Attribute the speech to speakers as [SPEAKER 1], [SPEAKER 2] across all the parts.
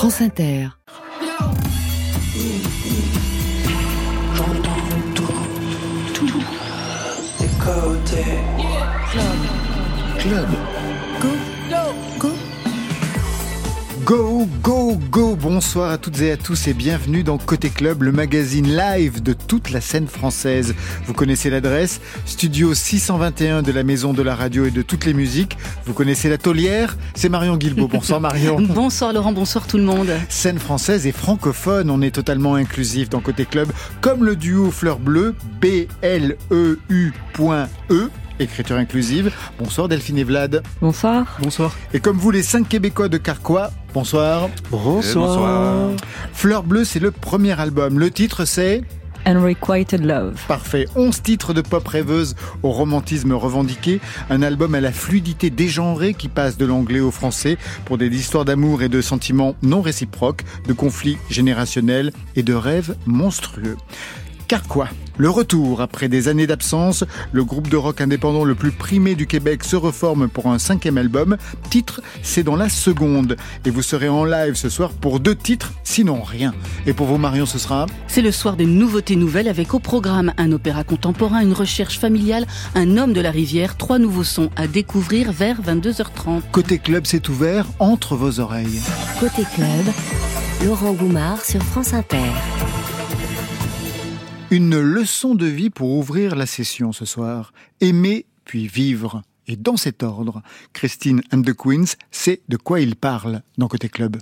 [SPEAKER 1] France Inter.
[SPEAKER 2] J'entends tout, tout, des côtés.
[SPEAKER 3] Club.
[SPEAKER 1] Go, Go,
[SPEAKER 3] go, go Bonsoir à toutes et à tous et bienvenue dans Côté Club, le magazine live de toute la scène française. Vous connaissez l'adresse, studio 621 de la Maison de la Radio et de toutes les musiques. Vous connaissez la taulière, c'est Marion Guilbault. Bonsoir Marion.
[SPEAKER 4] Bonsoir Laurent, bonsoir tout le monde.
[SPEAKER 3] Scène française et francophone, on est totalement inclusif dans Côté Club, comme le duo Fleur Bleue, B-L-E-U.E écriture inclusive. Bonsoir Delphine et Vlad.
[SPEAKER 5] Bonsoir.
[SPEAKER 6] Bonsoir.
[SPEAKER 3] Et comme vous les cinq Québécois de Carquois, bonsoir.
[SPEAKER 6] Bonsoir.
[SPEAKER 3] Fleur Bleue, c'est le premier album. Le titre c'est
[SPEAKER 5] Unrequited Love.
[SPEAKER 3] Parfait. 11 titres de pop rêveuse au romantisme revendiqué. Un album à la fluidité dégenrée qui passe de l'anglais au français pour des histoires d'amour et de sentiments non réciproques, de conflits générationnels et de rêves monstrueux. Carquois. Le retour, après des années d'absence, le groupe de rock indépendant le plus primé du Québec se reforme pour un cinquième album. Titre, c'est dans la seconde. Et vous serez en live ce soir pour deux titres, sinon rien. Et pour vous, Marion, ce sera
[SPEAKER 4] C'est le soir des nouveautés nouvelles avec au programme un opéra contemporain, une recherche familiale, un homme de la rivière, trois nouveaux sons à découvrir vers 22h30.
[SPEAKER 3] Côté club, c'est ouvert entre vos oreilles.
[SPEAKER 1] Côté club, Laurent Goumard sur France Inter.
[SPEAKER 3] Une leçon de vie pour ouvrir la session ce soir. Aimer puis vivre. Et dans cet ordre, Christine and the Queens sait de quoi il parle dans Côté Club.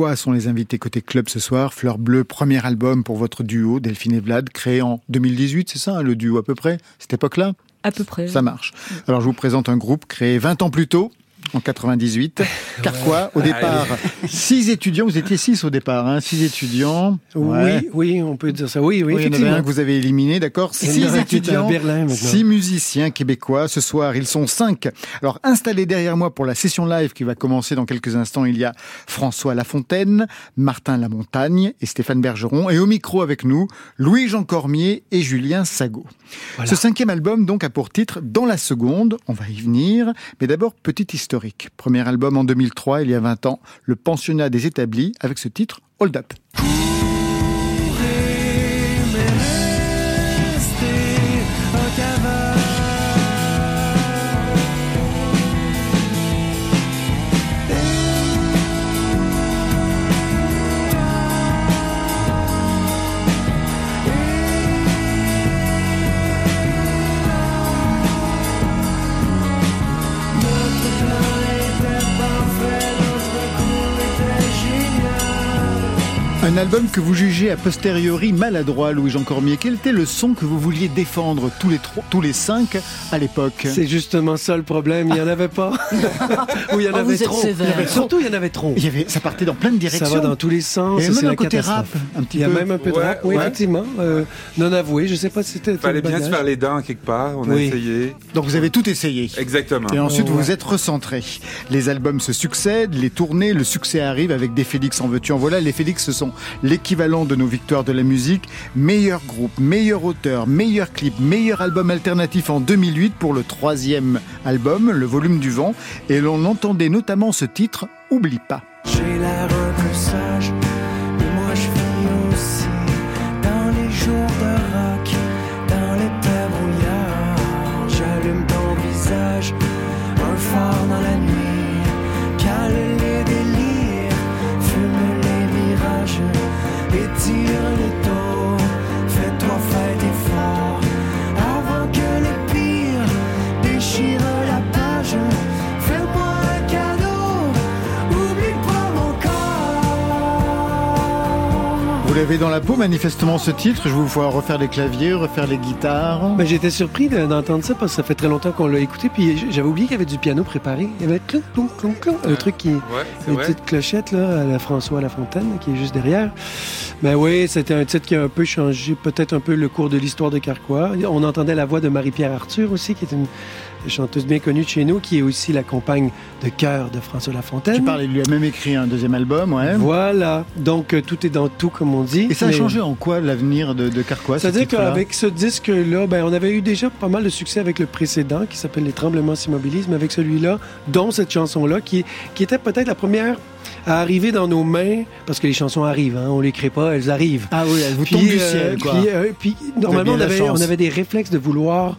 [SPEAKER 3] Carquois sont les invités côté club ce soir. Fleur Bleue, premier album pour votre duo, Delphine et Vlad, créé en 2018, c'est ça, hein, le duo à peu près, cette époque-là?
[SPEAKER 5] À peu près.
[SPEAKER 3] Ça marche. Alors je vous présente un groupe créé 20 ans plus tôt, en 98. Carquois, au départ, six étudiants. Vous étiez six au départ, hein, six étudiants. Ouais.
[SPEAKER 6] Oui, oui, on peut dire ça. Oui, oui,
[SPEAKER 3] Oui, il y en avait
[SPEAKER 6] effectivement.
[SPEAKER 3] un que vous avez éliminé, d'accord Six étudiants,
[SPEAKER 6] Berlin
[SPEAKER 3] six musiciens québécois. Ce soir, ils sont cinq. Alors, installés derrière moi pour la session live qui va commencer dans quelques instants, il y a François Lafontaine, Martin Lamontagne et Stéphane Bergeron. Et au micro avec nous, Louis-Jean Cormier et Julien Sago.
[SPEAKER 6] Voilà.
[SPEAKER 3] Ce cinquième album, donc, a pour titre Dans la seconde. On va y venir. Mais d'abord, petit Premier album en 2003, il y a 20 ans, Le pensionnat des établis, avec ce titre Hold Up. Un album que vous jugez a posteriori maladroit, Louis-Jean Cormier. Quel était le son que vous vouliez défendre tous les trois, tous les cinq à l'époque?
[SPEAKER 6] C'est justement ça le problème. Il n'y en avait pas. Ou il y en
[SPEAKER 4] Oh,
[SPEAKER 6] avait trop. Il y avait- Surtout, il y en avait trop.
[SPEAKER 3] Il y avait, ça partait dans plein de directions.
[SPEAKER 6] Ça va dans tous les sens.
[SPEAKER 3] Et
[SPEAKER 6] ça,
[SPEAKER 3] même
[SPEAKER 6] c'est
[SPEAKER 3] un côté rap, un petit
[SPEAKER 6] Il y a
[SPEAKER 3] peu.
[SPEAKER 6] même un peu de
[SPEAKER 7] Ouais,
[SPEAKER 6] rap, oui,
[SPEAKER 7] ouais.
[SPEAKER 6] effectivement. Euh, non avoué, je sais pas si c'était.
[SPEAKER 7] Fallait
[SPEAKER 6] le
[SPEAKER 7] bien se faire les dents quelque part, on a essayé.
[SPEAKER 3] Donc vous avez tout essayé.
[SPEAKER 7] Exactement.
[SPEAKER 3] Et ensuite,
[SPEAKER 6] Oh,
[SPEAKER 3] vous
[SPEAKER 6] ouais.
[SPEAKER 3] vous êtes recentré. Les albums se succèdent, les tournées, le succès arrive avec des Félix en veux-tu en voilà. Les Félix, ce sont l'équivalent de nos victoires de la musique. Meilleur groupe, meilleur auteur, meilleur clip, meilleur album alternatif en 2008 pour le troisième album, Le Volume du Vent. Et l'on entendait notamment ce titre, Oublie pas.
[SPEAKER 2] Dans la
[SPEAKER 3] peau, manifestement, ce titre. Je vous vois refaire les claviers, refaire les guitares.
[SPEAKER 6] Ben, J'étais surpris de- d'entendre ça parce que ça fait très longtemps qu'on l'a écouté. Puis j'avais oublié qu'il y avait du piano préparé. Il y avait clonk, clonk, clonk, clonk, le truc qui.
[SPEAKER 7] Ouais,
[SPEAKER 6] petite clochette là, à la François Lafontaine qui est juste derrière. Ben oui, c'était un titre qui a un peu changé, peut-être un peu le cours de l'histoire de Carquois. On entendait la voix de Marie-Pierre Arthur aussi, qui est une chanteuse bien connue de chez nous, qui est aussi la compagne de cœur de François Lafontaine.
[SPEAKER 3] Tu parles, il lui a même écrit un deuxième album, ouais.
[SPEAKER 6] Voilà, donc euh, tout est dans tout, comme on dit.
[SPEAKER 3] Et ça a
[SPEAKER 6] Mais-
[SPEAKER 3] changé en quoi l'avenir de, de Carquois ce
[SPEAKER 6] C'est-à-dire qu'avec ce disque-là, ben, on avait eu déjà pas mal de succès avec le précédent, qui s'appelle Les Tremblements s'immobilisent, mais avec celui-là, dont cette chanson-là, qui, qui était peut-être la première à arriver dans nos mains, parce que les chansons arrivent, hein, on les crée pas, elles arrivent.
[SPEAKER 3] Ah oui, elle vous
[SPEAKER 6] Puis,
[SPEAKER 3] tombe du
[SPEAKER 6] euh,
[SPEAKER 3] ciel, quoi.
[SPEAKER 6] Puis, euh, puis, normalement, on avait, on avait des réflexes de vouloir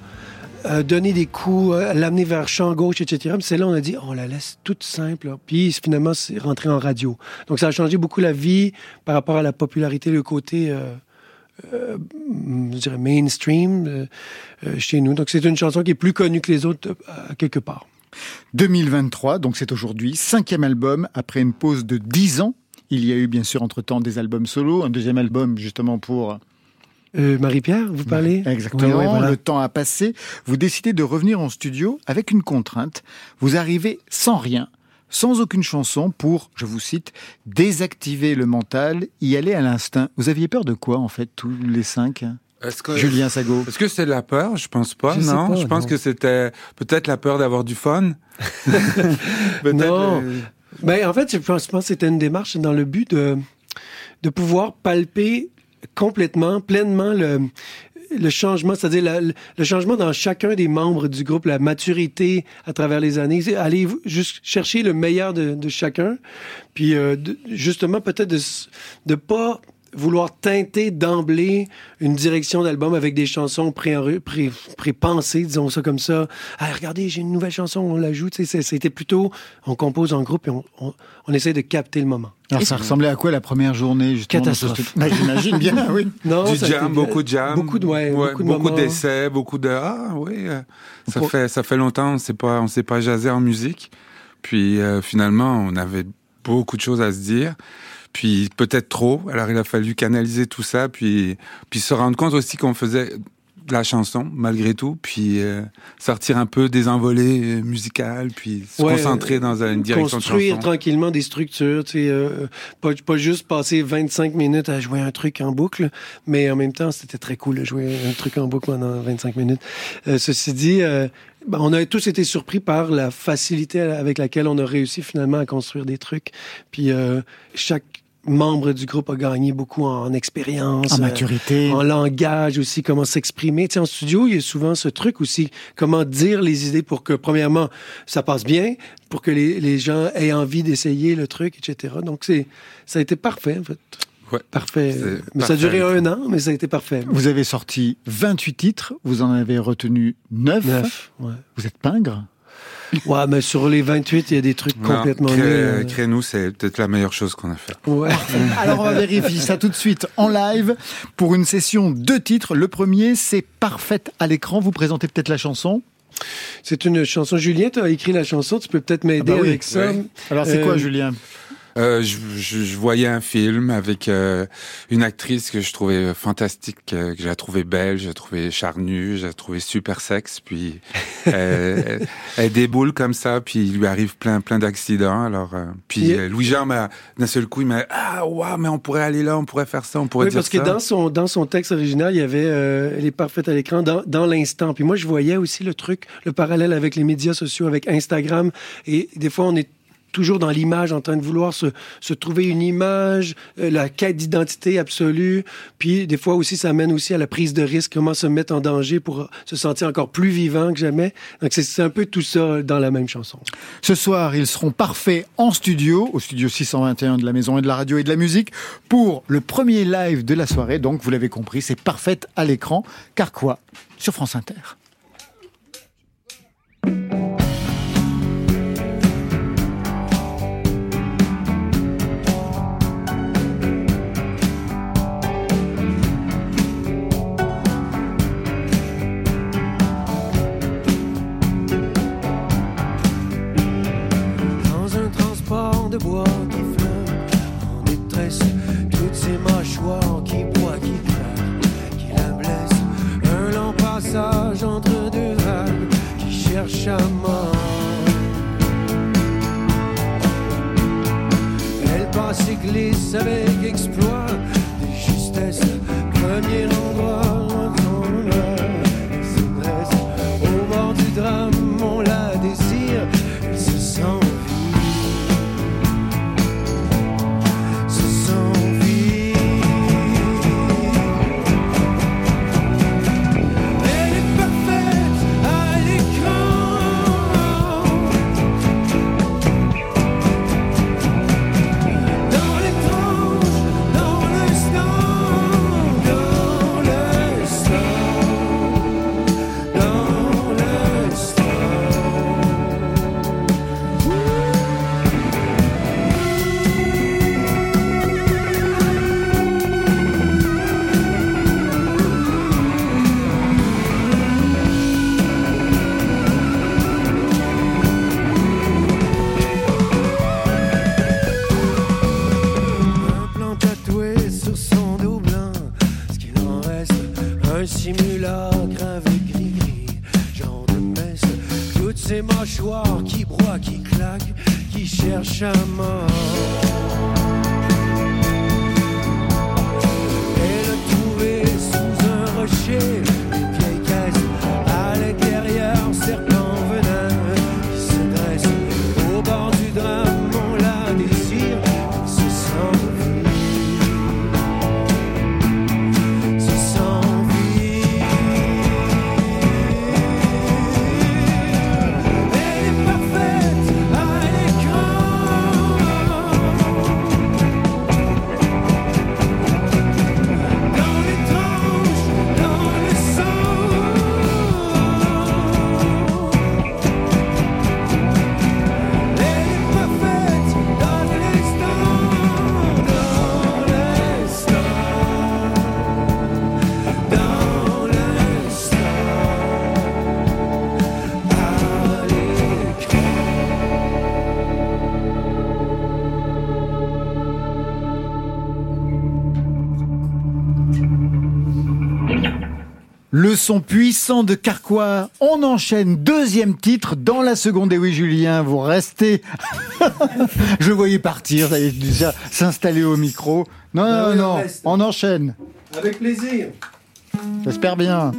[SPEAKER 6] euh, donner des coups, euh, l'amener vers champ gauche, etc. Mais celle-là, on a dit, on la laisse toute simple. Puis finalement, c'est rentré en radio. Donc ça a changé beaucoup la vie par rapport à la popularité, le côté, euh, je dirais, mainstream chez nous. Donc c'est une chanson qui est plus connue que les autres quelque part.
[SPEAKER 3] 2023, donc c'est aujourd'hui, cinquième album, après une pause de 10 ans. Il y a eu bien sûr entre-temps des albums solo, un deuxième album justement pour...
[SPEAKER 6] Euh, Marie-Pierre, vous parlez
[SPEAKER 3] Exactement,
[SPEAKER 6] Oui, oui, voilà.
[SPEAKER 3] le temps a passé. Vous décidez de revenir en studio avec une contrainte. Vous arrivez sans rien, sans aucune chanson pour, je vous cite, désactiver le mental, y aller à l'instinct. Vous aviez peur de quoi en fait, tous les cinq
[SPEAKER 7] Est-ce que,
[SPEAKER 3] Julien Sago.
[SPEAKER 7] est-ce que c'est de la peur? Je pense pas,
[SPEAKER 6] Je
[SPEAKER 7] non.
[SPEAKER 6] pas,
[SPEAKER 7] je pense
[SPEAKER 6] non.
[SPEAKER 7] que c'était peut-être la peur d'avoir du fun.
[SPEAKER 6] Non.
[SPEAKER 7] euh,
[SPEAKER 6] Ben, en fait, je pense, je pense que c'était une démarche dans le but de, de pouvoir palper complètement, pleinement le, le changement, c'est-à-dire le, changement dans chacun des membres du groupe, la maturité à travers les années. Aller juste chercher le meilleur de, de chacun, puis euh, justement peut-être de de pas vouloir teinter d'emblée une direction d'album avec des chansons pré- pré- pré-pensées, disons ça comme ça. Ah, regardez, j'ai une nouvelle chanson, on sais, c'est- C'était plutôt, on compose en groupe et on, on, on essaie de capter le moment.
[SPEAKER 3] Alors ça ressemblait à quoi la première journée justement
[SPEAKER 6] Catastrophe.
[SPEAKER 3] Bah, J'imagine bien, oui.
[SPEAKER 6] Non,
[SPEAKER 7] du
[SPEAKER 6] été
[SPEAKER 7] jam, beaucoup de jam,
[SPEAKER 6] Beaucoup de, ouais, beaucoup
[SPEAKER 7] d'essais, beaucoup de ah oui, euh, ça
[SPEAKER 6] Pour-
[SPEAKER 7] fait ça fait longtemps on s'est pas on s'est pas jasé en musique. Puis euh, finalement on avait beaucoup de choses à se dire. Puis peut-être trop. Alors il a fallu canaliser tout ça, puis puis se rendre compte aussi qu'on faisait de la chanson malgré tout, puis euh, sortir un peu des envolées euh, musicales, puis se
[SPEAKER 6] Ouais,
[SPEAKER 7] concentrer dans une direction de
[SPEAKER 6] construire
[SPEAKER 7] chanson.
[SPEAKER 6] tranquillement des structures, tu sais, euh, pas, pas juste passer 25 minutes à jouer un truc en boucle, mais en même temps, c'était très cool de jouer un truc en boucle pendant 25 minutes. Euh, ceci dit, ben, on a tous été surpris par la facilité avec laquelle on a réussi finalement à construire des trucs. Puis euh, chaque membre du groupe a gagné beaucoup en expérience.
[SPEAKER 3] En
[SPEAKER 6] euh,
[SPEAKER 3] maturité.
[SPEAKER 6] en langage aussi, comment s'exprimer. Tu sais, en studio, il y a souvent ce truc aussi, comment dire les idées pour que, premièrement, ça passe bien, pour que les, les gens aient envie d'essayer le truc, etc. Donc, c'est, ça a été parfait, en fait.
[SPEAKER 7] Ouais.
[SPEAKER 6] Parfait. Mais ça a duré un an, mais ça a été parfait.
[SPEAKER 3] Vous avez sorti 28 titres, vous en avez retenu 9.
[SPEAKER 6] Neuf, ouais.
[SPEAKER 3] Vous êtes pingre
[SPEAKER 6] Ouais, mais sur les 28, il y a des trucs
[SPEAKER 7] Non,
[SPEAKER 6] complètement
[SPEAKER 7] crée-
[SPEAKER 6] euh.
[SPEAKER 7] Crée-nous, c'est peut-être la meilleure chose qu'on a fait.
[SPEAKER 6] Ouais.
[SPEAKER 3] Alors on va vérifier ça tout de suite en live pour une session de titres. Le premier, c'est Parfaite à l'écran. Vous présentez peut-être la chanson.
[SPEAKER 6] C'est une chanson. Julien, tu as écrit la chanson, tu peux peut-être m'aider
[SPEAKER 3] Ah bah oui,
[SPEAKER 6] avec ça.
[SPEAKER 7] oui.
[SPEAKER 3] Alors c'est
[SPEAKER 6] Euh,
[SPEAKER 3] quoi, Julien?
[SPEAKER 7] Euh, je, je- je voyais un film avec euh, une actrice que je trouvais fantastique, euh, que j'ai trouvé belle, j'ai trouvé charnue, j'ai trouvé super sexe, puis elle, elle- elle déboule comme ça, puis il lui arrive plein plein d'accidents. Alors, euh, puis Louis Jean m'a d'un seul coup il m'a ah waouh mais on pourrait aller là, on pourrait faire ça, on pourrait
[SPEAKER 6] Oui,
[SPEAKER 7] dire
[SPEAKER 6] parce que
[SPEAKER 7] ça.
[SPEAKER 6] dans son, dans son texte original, il y avait Elle est parfaite à l'écran dans, dans l'instant. Puis moi, je voyais aussi le truc, le parallèle avec les médias sociaux, avec Instagram. Et des fois, on est toujours dans l'image, en train de vouloir se, trouver une image, euh, la quête d'identité absolue. Puis des fois aussi, ça mène aussi à la prise de risque, comment se mettre en danger pour se sentir encore plus vivant que jamais. Donc c'est un peu tout ça dans la même chanson.
[SPEAKER 3] Ce soir, ils seront parfaits en studio, au studio 621 de la Maison et de la Radio et de la Musique, pour le premier live de la soirée. Donc, vous l'avez compris, c'est Parfaite à l'écran. Car quoi Sur France Inter.
[SPEAKER 2] Qui broient, qui cherchent à mort. Et le trouver sous un rocher,
[SPEAKER 6] Le son puissant de Carquois. On enchaîne deuxième titre dans la seconde. Et oui, Julien, vous restez. Je voyais partir, ça est, déjà s'installer au micro. Non,
[SPEAKER 3] Ah
[SPEAKER 6] non,
[SPEAKER 3] on
[SPEAKER 6] non,
[SPEAKER 3] reste.
[SPEAKER 6] on enchaîne.
[SPEAKER 3] Avec plaisir.
[SPEAKER 6] J'espère bien.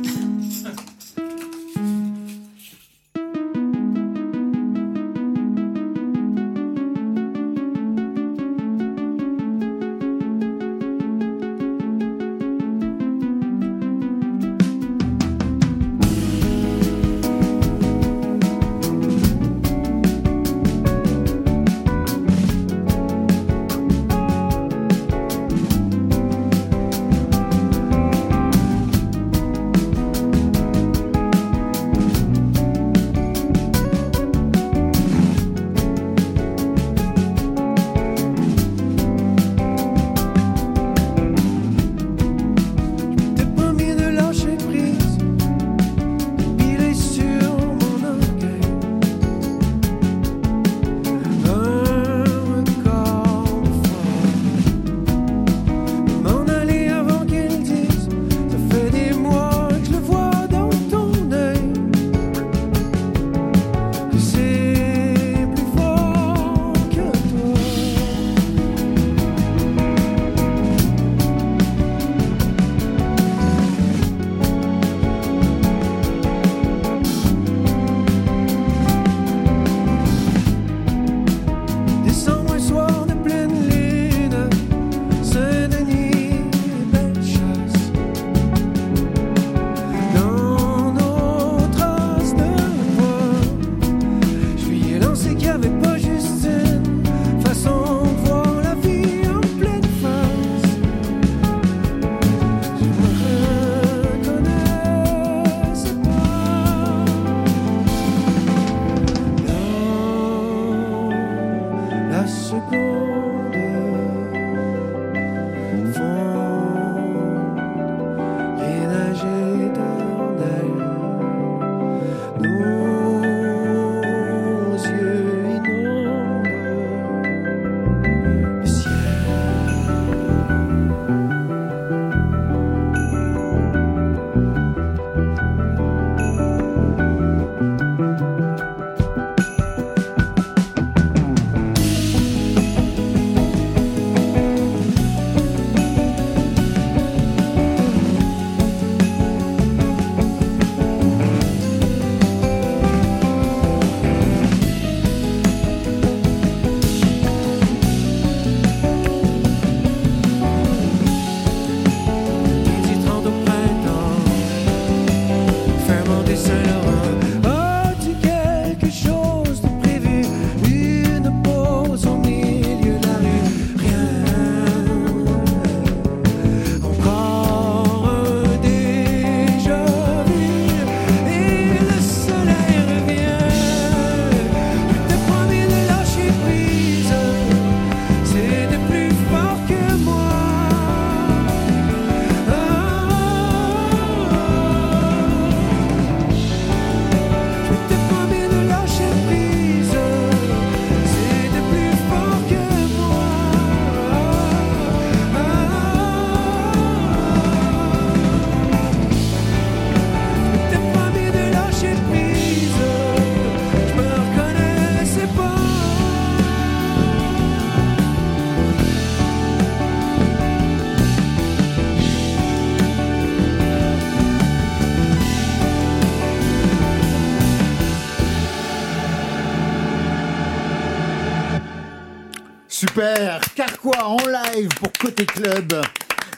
[SPEAKER 6] Super Carquois en live pour Côté Club.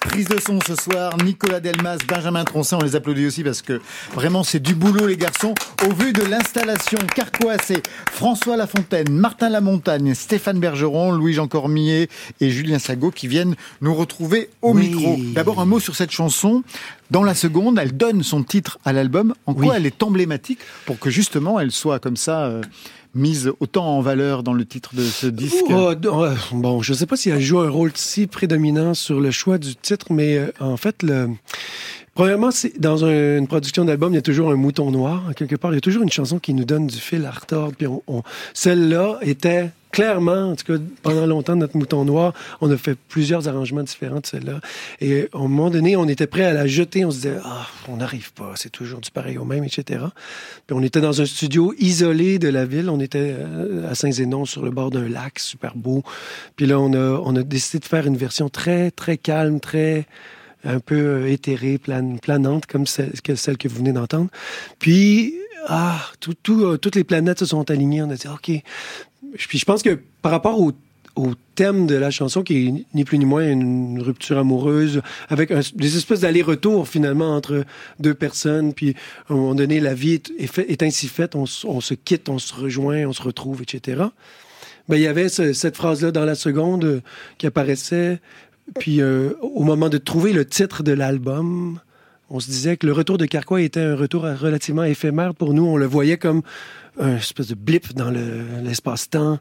[SPEAKER 6] Prise de son ce soir, Nicolas Delmas, Benjamin Troncet, on les applaudit aussi parce que vraiment c'est du boulot les garçons. Au vu de l'installation, Carquois c'est François Lafontaine, Martin Lamontagne, Stéphane Bergeron, Louis-Jean Cormier et Julien Sago qui viennent nous retrouver au
[SPEAKER 3] Oui.
[SPEAKER 6] micro. D'abord un mot sur cette chanson. Dans la seconde, elle donne son titre à l'album. En quoi
[SPEAKER 3] Oui.
[SPEAKER 6] elle est emblématique pour que justement elle soit comme ça euh, mise autant en valeur dans le titre de ce disque.
[SPEAKER 3] Oh, d- euh, bon, je ne sais pas si elle joue un rôle si prédominant sur le choix du titre, mais euh, en fait, le,
[SPEAKER 6] Premièrement, dans un- une production d'album, il y a toujours un mouton noir. Quelque part, il y a toujours une chanson qui nous donne du fil à retordre. Puis celle-là était clairement, en tout cas, pendant longtemps, notre mouton noir. On a fait plusieurs arrangements différents de celle-là. Et à un moment donné, on était prêt à la jeter. On se disait, ah, on n'arrive pas, c'est toujours du pareil au même, etc. Puis on était dans un studio isolé de la ville. On était euh, à Saint-Zénon, sur le bord d'un lac, super beau. Puis là, on a décidé de faire une version très, très calme, très un peu euh, éthérée, plan- planante, comme celle que, vous venez d'entendre. Puis, ah, euh, toutes les planètes se sont alignées. On a dit, OK. Puis je pense que par rapport au, thème de la chanson, qui est ni plus ni moins une rupture amoureuse, avec des espèces d'aller-retour finalement entre deux personnes, puis à un moment donné, la vie est, ainsi faite, on, se quitte, on se rejoint, on se retrouve, etc. Ben, il y avait ce- cette phrase-là dans la seconde euh, qui apparaissait. Puis euh, au moment de trouver le titre de l'album, on se disait que le retour de Carquois était un retour relativement éphémère pour nous. On le voyait comme un espèce de blip dans le- l'espace-temps,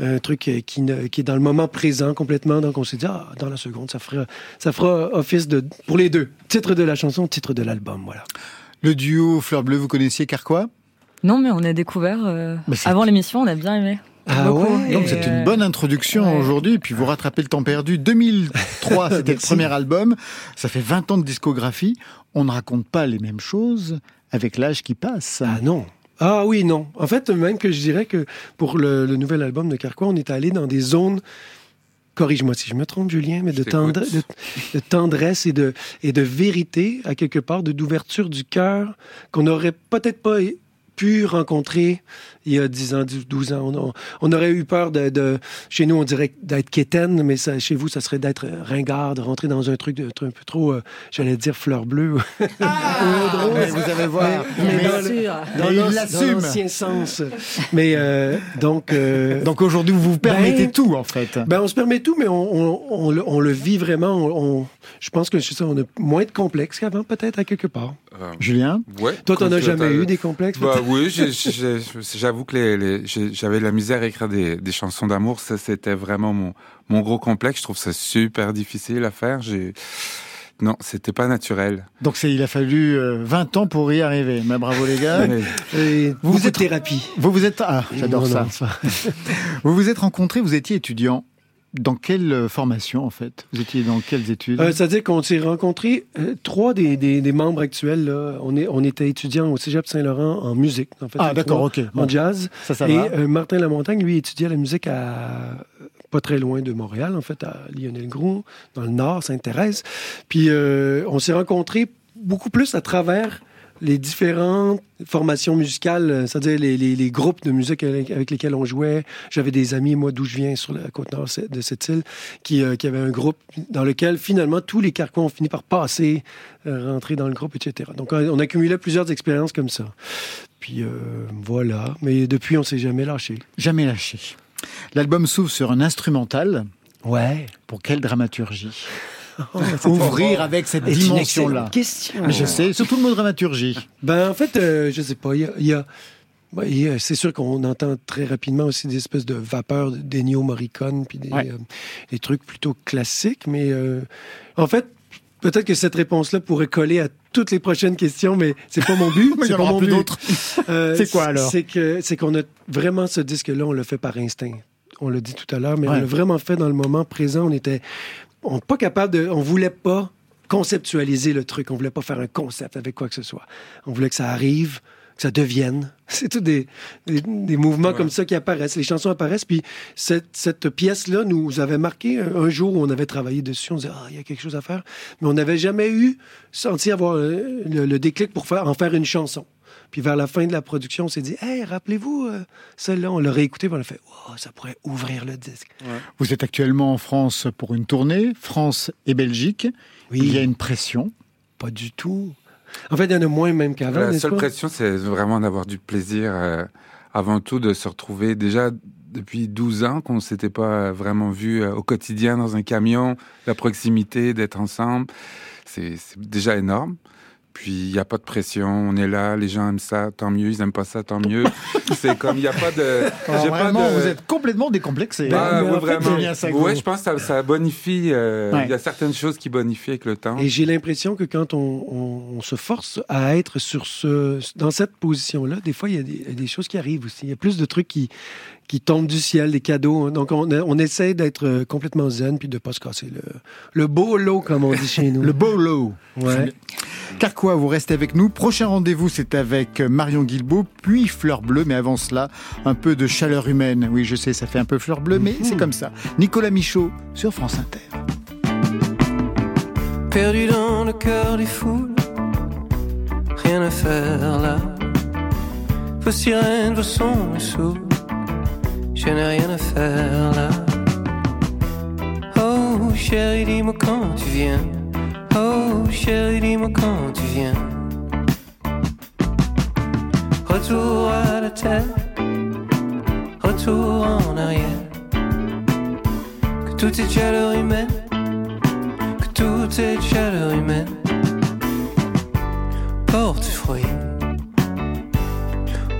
[SPEAKER 6] un truc qui, ne- qui est dans le moment présent complètement. Donc on s'est dit, ah, dans la seconde, ça fera, ça fera office de, pour les deux. Titre de la chanson, titre de l'album, voilà.
[SPEAKER 3] Le duo Fleur Bleue, vous connaissiez Carquois?
[SPEAKER 5] Non, mais on a découvert euh,
[SPEAKER 3] Mais c'est-
[SPEAKER 5] avant l'émission, on a bien aimé.
[SPEAKER 6] Ah
[SPEAKER 5] Beaucoup.
[SPEAKER 6] ouais?
[SPEAKER 3] Donc c'est une bonne introduction
[SPEAKER 5] ouais.
[SPEAKER 3] aujourd'hui, puis vous rattrapez le temps perdu. 2003, c'était le premier album. Ça fait 20 ans de discographie. On ne raconte pas les mêmes choses avec l'âge qui passe.
[SPEAKER 6] Ah non. Ah oui, non. En fait, même que je dirais que pour le, le nouvel album de Carquois, on est allé dans des zones, corrige-moi si je me trompe, Julien, mais de,
[SPEAKER 7] Je
[SPEAKER 6] tendre- de,
[SPEAKER 7] t'écoute.
[SPEAKER 6] de tendresse et de, et de vérité, à quelque part, de d'ouverture du cœur, qu'on n'aurait peut-être pas pu rencontrer il y a 10 ans, 12 ans. On, aurait eu peur de, de- Chez nous, on dirait d'être quétaine, mais ça, chez vous, ça serait d'être ringard, de rentrer dans un truc de, un peu trop, euh, j'allais dire fleur bleue.
[SPEAKER 3] Mais vous allez voir.
[SPEAKER 6] Mais
[SPEAKER 3] Mais-
[SPEAKER 6] dans le-
[SPEAKER 4] sûr.
[SPEAKER 6] dans dans l'ancien sens. Mais euh, donc, euh,
[SPEAKER 3] Donc aujourd'hui, vous vous permettez
[SPEAKER 6] Ben-
[SPEAKER 3] tout, en fait.
[SPEAKER 6] ben on se permet tout, mais on, on, on le, on le vit vraiment. On, on- je pense que c'est ça, on a moins de complexes qu'avant, peut-être à quelque part.
[SPEAKER 7] Euh,
[SPEAKER 3] Julien?
[SPEAKER 7] ouais.
[SPEAKER 6] Toi, t'en as jamais eu des complexes?
[SPEAKER 7] Bah? Oui, j'avoue que les, les- j'avais de la misère à écrire des, des chansons d'amour. Ça, c'était vraiment mon, mon gros complexe. Je trouve ça super difficile à faire. J'ai non, c'était pas naturel.
[SPEAKER 3] Donc c'est, il a fallu euh, 20 ans pour y arriver. Mais bravo les gars.
[SPEAKER 7] Mais-
[SPEAKER 6] Et
[SPEAKER 3] Vous
[SPEAKER 6] de
[SPEAKER 3] êtes-
[SPEAKER 6] thérapie.
[SPEAKER 3] Vous vous êtes ah, j'adore ça. Vous vous êtes rencontrés, vous étiez étudiant. Dans quelle euh, formation en fait? Vous étiez dans quelles études?
[SPEAKER 6] Euh, C'est-à-dire qu'on s'est rencontrés, euh, trois des, des, des membres actuels. Là, on, est, on était étudiants au Cégep Saint-Laurent en musique. En fait,
[SPEAKER 3] Ah d'accord, ok.
[SPEAKER 6] En
[SPEAKER 3] Bon,
[SPEAKER 6] jazz.
[SPEAKER 3] ça, ça
[SPEAKER 6] Et
[SPEAKER 3] va.
[SPEAKER 6] euh, Martin Lamontagne, lui, étudiait la musique à pas très loin de Montréal, en fait, à Lionel-Gros, dans le nord, Sainte-Thérèse. Puis on s'est rencontrés beaucoup plus à travers les différentes formations musicales, euh, c'est-à-dire les, les- les groupes de musique avec, lesquels on jouait. J'avais des amis, moi, d'où je viens, sur la côte nord de cette île, qui, euh, qui avaient un groupe dans lequel, finalement, tous les carcons ont fini par passer, euh, rentrer dans le groupe, etc. Donc, on, on accumulait plusieurs expériences comme ça. Puis euh, voilà. Mais depuis, on s'est jamais lâché.
[SPEAKER 3] Jamais lâché. L'album s'ouvre sur un instrumental.
[SPEAKER 6] Ouais.
[SPEAKER 3] Pour quelle dramaturgie? Ouvrir avec cette dimension-là.
[SPEAKER 6] question.
[SPEAKER 3] Mais Je sais, surtout le mot dramaturgie.
[SPEAKER 6] Ben, en fait, euh, je sais pas. Il y a. y c'est sûr qu'on entend très rapidement aussi des espèces de vapeurs d'Ennio Morricone, puis des,
[SPEAKER 3] Ouais.
[SPEAKER 6] euh, des trucs plutôt classiques. Mais euh, en fait, peut-être que cette réponse-là pourrait coller à toutes les prochaines questions, mais c'est pas mon but.
[SPEAKER 3] Mais il y
[SPEAKER 6] c'est
[SPEAKER 3] en
[SPEAKER 6] pas
[SPEAKER 3] aura
[SPEAKER 6] mon
[SPEAKER 3] plus
[SPEAKER 6] but.
[SPEAKER 3] d'autres.
[SPEAKER 6] Euh,
[SPEAKER 3] C'est quoi, alors?
[SPEAKER 6] C'est que c'est qu'on a vraiment ce disque-là, on le fait par instinct. On l'a dit tout à l'heure, mais
[SPEAKER 3] Ouais.
[SPEAKER 6] on l'a vraiment fait dans le moment présent. On était on pas capable de, on voulait pas conceptualiser le truc. On voulait pas faire un concept avec quoi que ce soit. On voulait que ça arrive, que ça devienne. C'est tout des, des, des mouvements
[SPEAKER 7] Ouais.
[SPEAKER 6] comme ça qui apparaissent. Les chansons apparaissent. Puis cette, cette pièce-là nous avait marqué un, un jour où on avait travaillé dessus. On disait, ah, il y a quelque chose à faire. Mais on n'avait jamais eu senti avoir euh, le, le déclic pour faire, en faire une chanson. Puis vers la fin de la production, on s'est dit, hey, rappelez-vous, euh, celle-là, on l'a réécouté, puis on a fait, wow, ça pourrait ouvrir le disque.
[SPEAKER 3] Vous êtes actuellement en France pour une tournée, France et Belgique.
[SPEAKER 6] Oui.
[SPEAKER 3] Il y a une pression.
[SPEAKER 6] Pas du tout. En fait, il y en a moins même qu'avant,
[SPEAKER 7] La seule
[SPEAKER 6] pas?
[SPEAKER 7] pression, c'est vraiment d'avoir du plaisir. euh, avant tout, de se retrouver déjà depuis 12 ans qu'on ne s'était pas vraiment vu euh, au quotidien dans un camion, la proximité, d'être ensemble, c'est c'est déjà énorme. Puis il n'y a pas de pression. On est là, les gens aiment ça, tant mieux. Ils aiment pas ça, tant mieux. c'est comme il n'y a pas de.
[SPEAKER 3] Alors,
[SPEAKER 7] j'ai pas
[SPEAKER 3] vraiment,
[SPEAKER 7] de-
[SPEAKER 3] vous êtes complètement décomplexé.
[SPEAKER 7] Bah,
[SPEAKER 6] mais
[SPEAKER 7] oui, vraiment.
[SPEAKER 3] ça
[SPEAKER 7] ouais, je pense que ça, ça bonifie. euh, Il
[SPEAKER 3] Ouais.
[SPEAKER 7] y a certaines choses qui bonifient avec le temps.
[SPEAKER 6] Et j'ai l'impression que quand on, on- on se force à être sur ce, dans cette position-là, des fois, y, il y a des choses qui arrivent aussi. Il y a plus de trucs qui, qui tombent du ciel, des cadeaux. Donc, on, on essaie d'être euh, complètement zen puis de ne pas se casser le, le beau lot, comme on dit chez nous.
[SPEAKER 3] Le bolo.
[SPEAKER 6] Ouais.
[SPEAKER 3] Car quoi, vous restez avec nous. Prochain rendez-vous, c'est avec Marion Guilbeault, puis Fleur Bleue. Mais avant cela, un peu de chaleur humaine. Oui, je sais, ça fait un peu Fleur Bleue, mais c'est comme ça. Nicolas Michaud sur France Inter.
[SPEAKER 2] perdu dans le cœur des foules. Rien à faire là. Vos sirènes, vos sons saoulent. Je n'ai rien à faire là. Oh chérie, dis-moi quand tu viens. Oh chérie, dis-moi quand tu viens. Retour à la terre. Retour en arrière. Que tout est chaleur humaine que tout est chaleur humaine. Porte-fruits,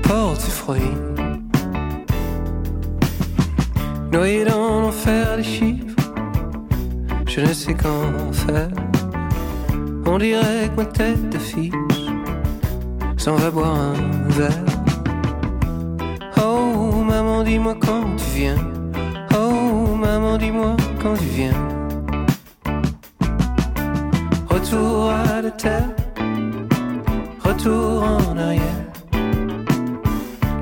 [SPEAKER 2] porte-fruits. Noyé dans l'enfer des chiffres, je ne sais qu'en faire. On dirait que ma tête d'affiche s'en va boire un verre. Oh maman, dis-moi quand tu viens. Oh maman, dis-moi quand tu viens. Retour à la terre, retour en arrière.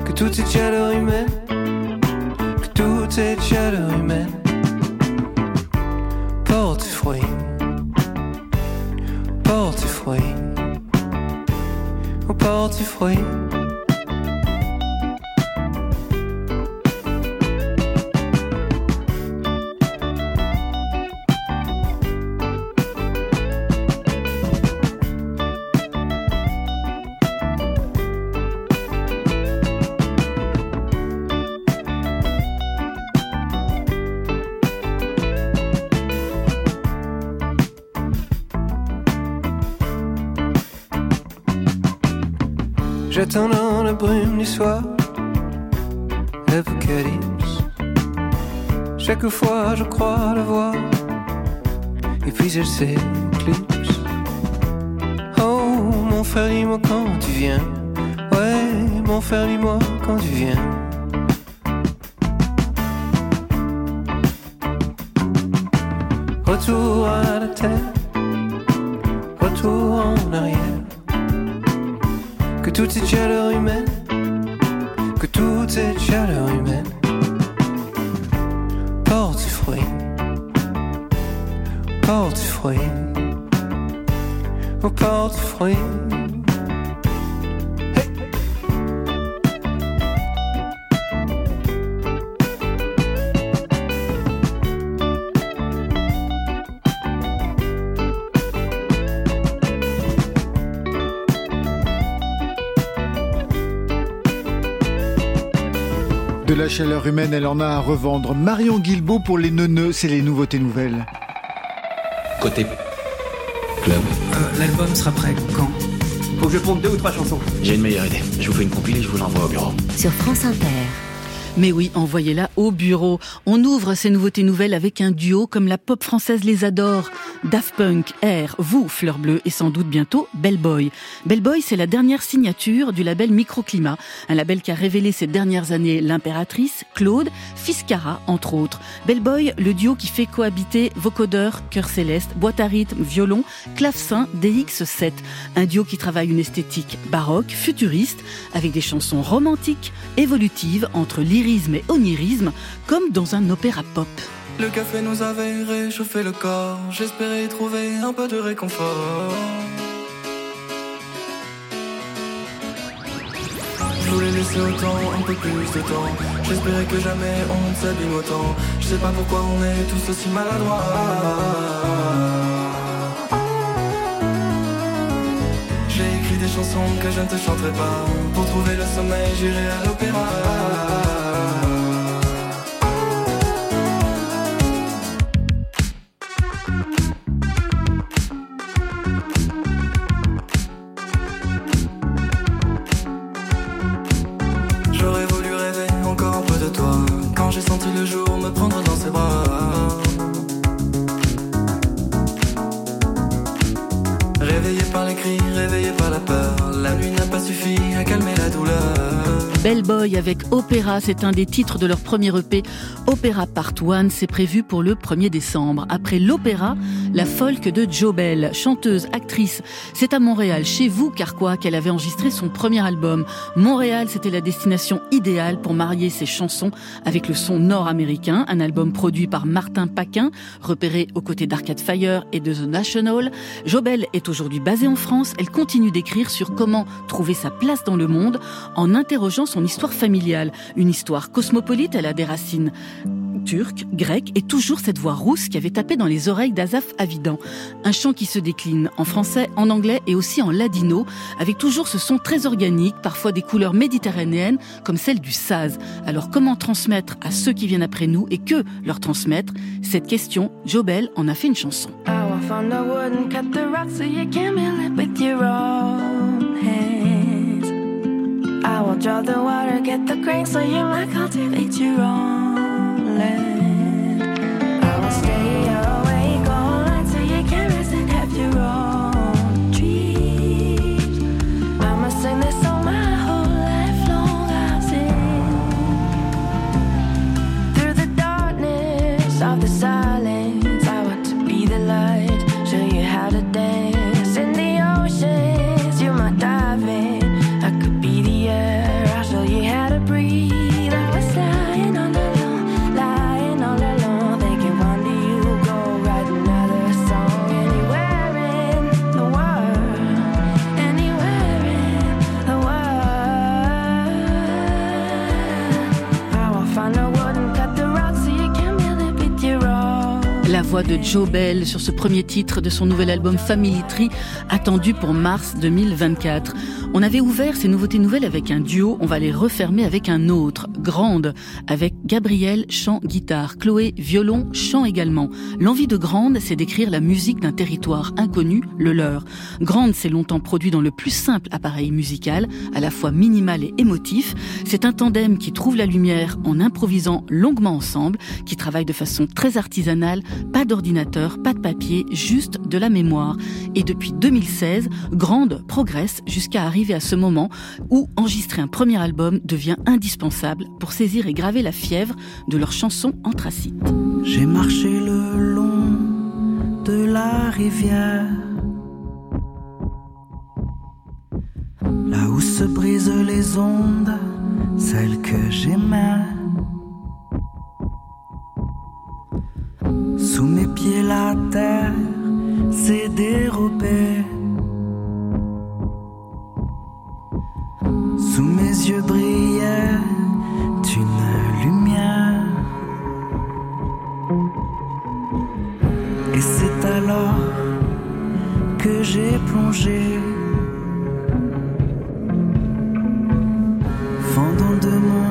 [SPEAKER 2] Que tout est chaleur humaine, que tout est chaleur humaine. Porte-fruits, porte-fruits, oh porte-fruits. J'attends Chaque fois je crois la voir, et puis elle s'éclipse. Oh mon frère, dis-moi quand tu viens. Ouais, mon frère, dis-moi quand tu viens. Retour à la terre, retour en arrière. Que tout est chaleur humaine, que tout est chaleur humaine. Porte-fruits, oh porte-fruits.
[SPEAKER 3] De la chaleur humaine, elle en a à revendre. Marion Guilbeault pour les neuneux, c'est les nouveautés nouvelles.
[SPEAKER 8] Côté club.
[SPEAKER 9] L'album sera prêt quand
[SPEAKER 10] Faut que je ponde deux ou trois chansons.
[SPEAKER 8] J'ai une meilleure idée. Je vous fais une compile et je vous l'envoie au bureau.
[SPEAKER 1] Sur France Inter.
[SPEAKER 4] Mais oui, envoyez-la au bureau. On ouvre ces nouveautés nouvelles avec un duo comme la pop française les adore. Daft Punk, Air, vous, Fleur Bleue, et sans doute bientôt Bellboy. Bellboy, c'est la dernière signature du label Microclimat, un label qui a révélé ces dernières années l'impératrice, Claude, Fiscara, entre autres. Bellboy, le duo qui fait cohabiter vocodeur, cœur céleste, boîte à rythme, violon, clavecin, DX7. Un duo qui travaille une esthétique baroque, futuriste, avec des chansons romantiques, évolutives, entre et onirisme, comme dans un opéra pop.
[SPEAKER 11] Le café nous avait réchauffé le corps, j'espérais trouver un peu de réconfort. Je voulais laisser autant, un peu plus de temps. J'espérais que jamais on ne s'abîme autant. Je sais pas pourquoi on est tous aussi maladroits. J'ai écrit des chansons que je ne te chanterai pas. Pour trouver le sommeil, j'irai à l'opéra.
[SPEAKER 4] Boy avec Opéra, c'est un des titres de leur premier EP. Opéra Part 1, c'est prévu pour le 1er décembre. Après l'opéra, la folk de Joe Bell, chanteuse, actrice. C'est à Montréal, chez vous, Carquois, qu'elle avait enregistré son premier album. Montréal, c'était la destination idéale pour marier ses chansons avec le son nord-américain. Un album produit par Martin Paquin, repéré aux côtés d'Arcade Fire et de The National. Jobel est aujourd'hui basée en France. Elle continue d'écrire sur comment trouver sa place dans le monde en interrogeant son histoire familiale. Une histoire cosmopolite, elle a des racines turques, grecques et toujours cette voix rousse qui avait tapé dans les oreilles d'Azaf Avidan. Un chant qui se décline en français, en anglais et aussi en ladino, avec toujours ce son très organique, parfois des couleurs méditerranéennes comme celle du saz. Alors comment transmettre à ceux qui viennent après nous et que leur transmettre Cette question, Jobel en a fait une chanson.
[SPEAKER 12] Find I will draw the water, get the grain so you might cultivate your own land. I will stay awake all night so you can rest and have your own dreams. I must sing this song my whole life long. I'll sing through the darkness of the silence. I want to be the light, show you how to dance
[SPEAKER 4] de Joe Bell sur ce premier titre de son nouvel album Family Tree, attendu pour mars 2024. On avait ouvert ces nouveautés nouvelles avec un duo, on va les refermer avec un autre, Grande, avec Gabriel, chant, guitare, Chloé, violon, chant également. L'envie de Grande, c'est d'écrire la musique d'un territoire inconnu, le leur. Grande s'est longtemps produit dans le plus simple appareil musical, à la fois minimal et émotif. C'est un tandem qui trouve la lumière en improvisant longuement ensemble, qui travaille de façon très artisanale, pas d'ordinateur, pas de papier, juste de la mémoire. Et depuis 2016, Grande progresse jusqu'à arriver à ce moment où enregistrer un premier album devient indispensable pour saisir et graver la fièvre de leurs chansons anthracites.
[SPEAKER 13] J'ai marché le long de la rivière. Là où se brisent les ondes, celles que j'aimais. Sous mes pieds, la terre s'est dérobée. Sous mes yeux brillait une lumière. Et c'est alors que j'ai plongé. Fendant de mon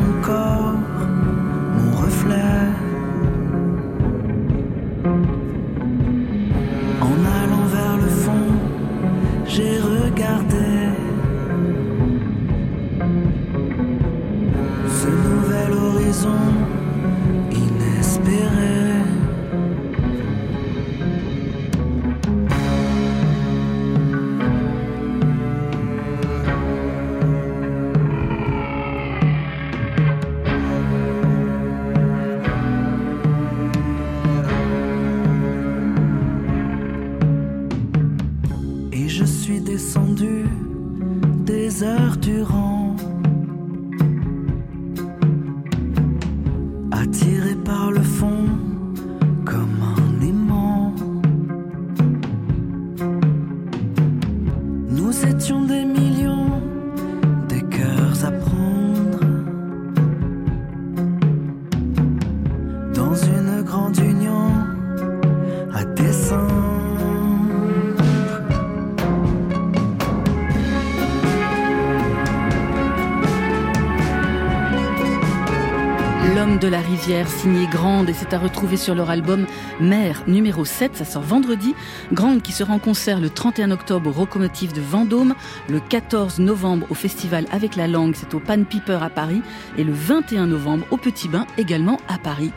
[SPEAKER 4] rivière, signé Grande, et c'est à retrouver sur leur album Mère numéro 7, ça sort vendredi. Grande qui sera en concert le 31 octobre au Rocomotive de Vendôme, le 14 novembre au festival Avec la langue, c'est au Pan Piper à Paris, et le 21 novembre au Petit Bain, également à Paris.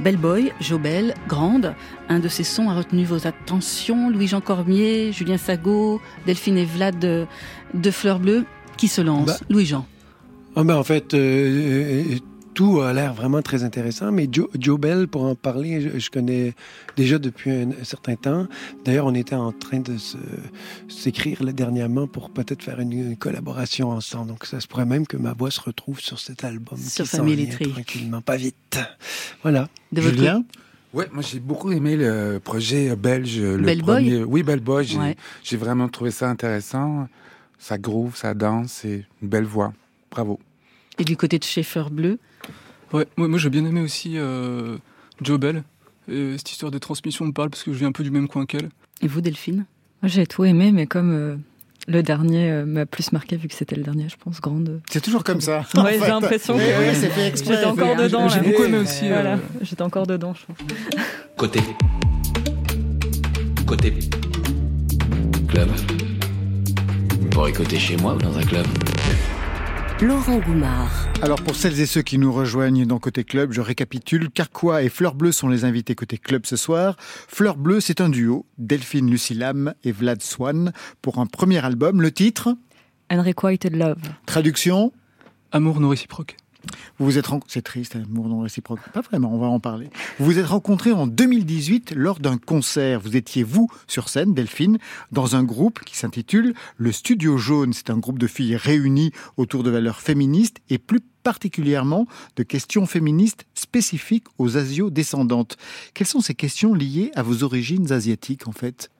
[SPEAKER 4] Belle Boy, Jobel, Grande. Un de ces sons a retenu vos attentions. Louis-Jean Cormier, Julien Sago, Delphine et Vlad de, de Fleur Bleue. Qui se lance?
[SPEAKER 6] Bah.
[SPEAKER 4] Louis-Jean.
[SPEAKER 6] Ah ben, en fait, euh, euh, tout a l'air vraiment très intéressant, mais Joe, Joe Bell, pour en parler, je, je connais déjà depuis un, un certain temps. D'ailleurs, on était en train de s'écrire dernièrement pour peut-être faire une, une collaboration ensemble. Donc, ça se pourrait même que ma voix se retrouve sur cet album.
[SPEAKER 4] Sur Family Tree.
[SPEAKER 6] Tranquillement, pas vite. Voilà.
[SPEAKER 4] De votre
[SPEAKER 3] Julien
[SPEAKER 7] Ouais, moi j'ai beaucoup aimé le projet belge. Le
[SPEAKER 4] Bell Boy
[SPEAKER 7] premier. Oui, Bell Boy. J'ai
[SPEAKER 4] Ouais.
[SPEAKER 7] vraiment trouvé ça intéressant. Ça groove, ça danse, et une belle voix. Bravo.
[SPEAKER 4] Et du côté de Schaeffer Bleu,
[SPEAKER 14] Ouais, moi, moi j'ai bien aimé aussi euh, Joe Bell. Et cette histoire de transmission me parle parce que je viens un peu du même coin qu'elle.
[SPEAKER 4] et vous Delphine?
[SPEAKER 5] Moi, j'ai tout aimé, mais comme euh, le dernier euh, m'a plus marqué, vu que c'était le dernier, je pense, grande.
[SPEAKER 3] C'est toujours comme ça.
[SPEAKER 5] Ouais, j'ai l'impression que
[SPEAKER 3] fait
[SPEAKER 5] j'étais encore dedans.
[SPEAKER 14] J'ai beaucoup aimé aussi.
[SPEAKER 5] Voilà,
[SPEAKER 14] euh,
[SPEAKER 5] j'étais encore dedans, je pense.
[SPEAKER 8] Côté. Côté. Club. Vous pourrez côté chez moi ou dans un club?
[SPEAKER 1] Laurent Goumard.
[SPEAKER 3] Alors pour celles et ceux qui nous rejoignent dans Côté Club, je récapitule. Carquois et Fleur Bleue sont les invités Côté Club ce soir. Fleur Bleue, c'est un duo. Delphine Lucilam et Vlad Swan pour un premier album. Le titre?
[SPEAKER 5] Unrequited Love.
[SPEAKER 3] Traduction?
[SPEAKER 14] Amour non réciproque.
[SPEAKER 3] Vous vous êtes c'est triste, amour non réciproque. Pas vraiment, on va en parler. Vous vous êtes rencontrés en 2018 lors d'un concert. Vous étiez, vous, sur scène, Delphine, dans un groupe qui s'intitule Le Studio Jaune. C'est un groupe de filles réunies autour de valeurs féministes et plus particulièrement de questions féministes spécifiques aux asio-descendantes. Quelles sont ces questions liées à vos origines asiatiques, en fait?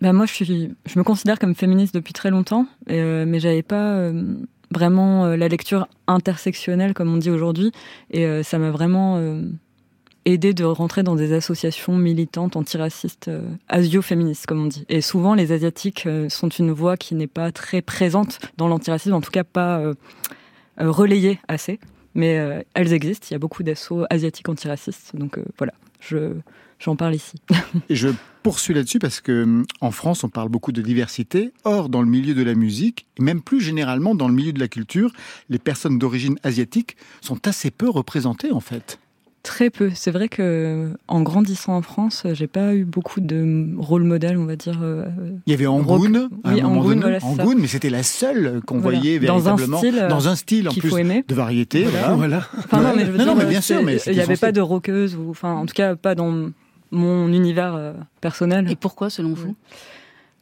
[SPEAKER 5] Bah, moi, je, suis, je me considère comme féministe depuis très longtemps, euh, mais j'avais pas euh, vraiment euh, la lecture intersectionnelle, comme on dit aujourd'hui, et euh, ça m'a vraiment euh, aidé de rentrer dans des associations militantes antiracistes, euh, asio-féministes, comme on dit. Et souvent, les Asiatiques sont une voix qui n'est pas très présente dans l'antiracisme, en tout cas pas relayée assez. Mais elles existent, il y a beaucoup d'assauts asiatiques antiracistes, donc voilà, je, j'en parle ici.
[SPEAKER 3] Je poursuis là-dessus parce que hum, en France, on parle beaucoup de diversité. Or, dans le milieu de la musique, et même plus généralement dans le milieu de la culture, les personnes d'origine asiatique sont assez peu représentées en fait.
[SPEAKER 5] Très peu. C'est vrai que en grandissant en France, j'ai pas eu beaucoup de rôle modèle, on va dire. euh,
[SPEAKER 3] Il y avait Angoun, à un
[SPEAKER 5] voilà,
[SPEAKER 3] mais c'était la seule qu'on
[SPEAKER 5] Voilà.
[SPEAKER 3] voyait
[SPEAKER 5] Dans un
[SPEAKER 3] véritablement
[SPEAKER 5] style, euh,
[SPEAKER 3] dans un style en plus
[SPEAKER 5] aimer.
[SPEAKER 3] de variété.
[SPEAKER 5] Voilà.
[SPEAKER 3] Voilà.
[SPEAKER 5] Enfin non, mais je veux
[SPEAKER 3] non,
[SPEAKER 5] dire,
[SPEAKER 3] non, mais bien sûr, mais
[SPEAKER 5] il n'y avait pas de rockeuse ou, enfin, en tout cas, pas dans mon univers euh, personnel.
[SPEAKER 4] Et pourquoi, selon vous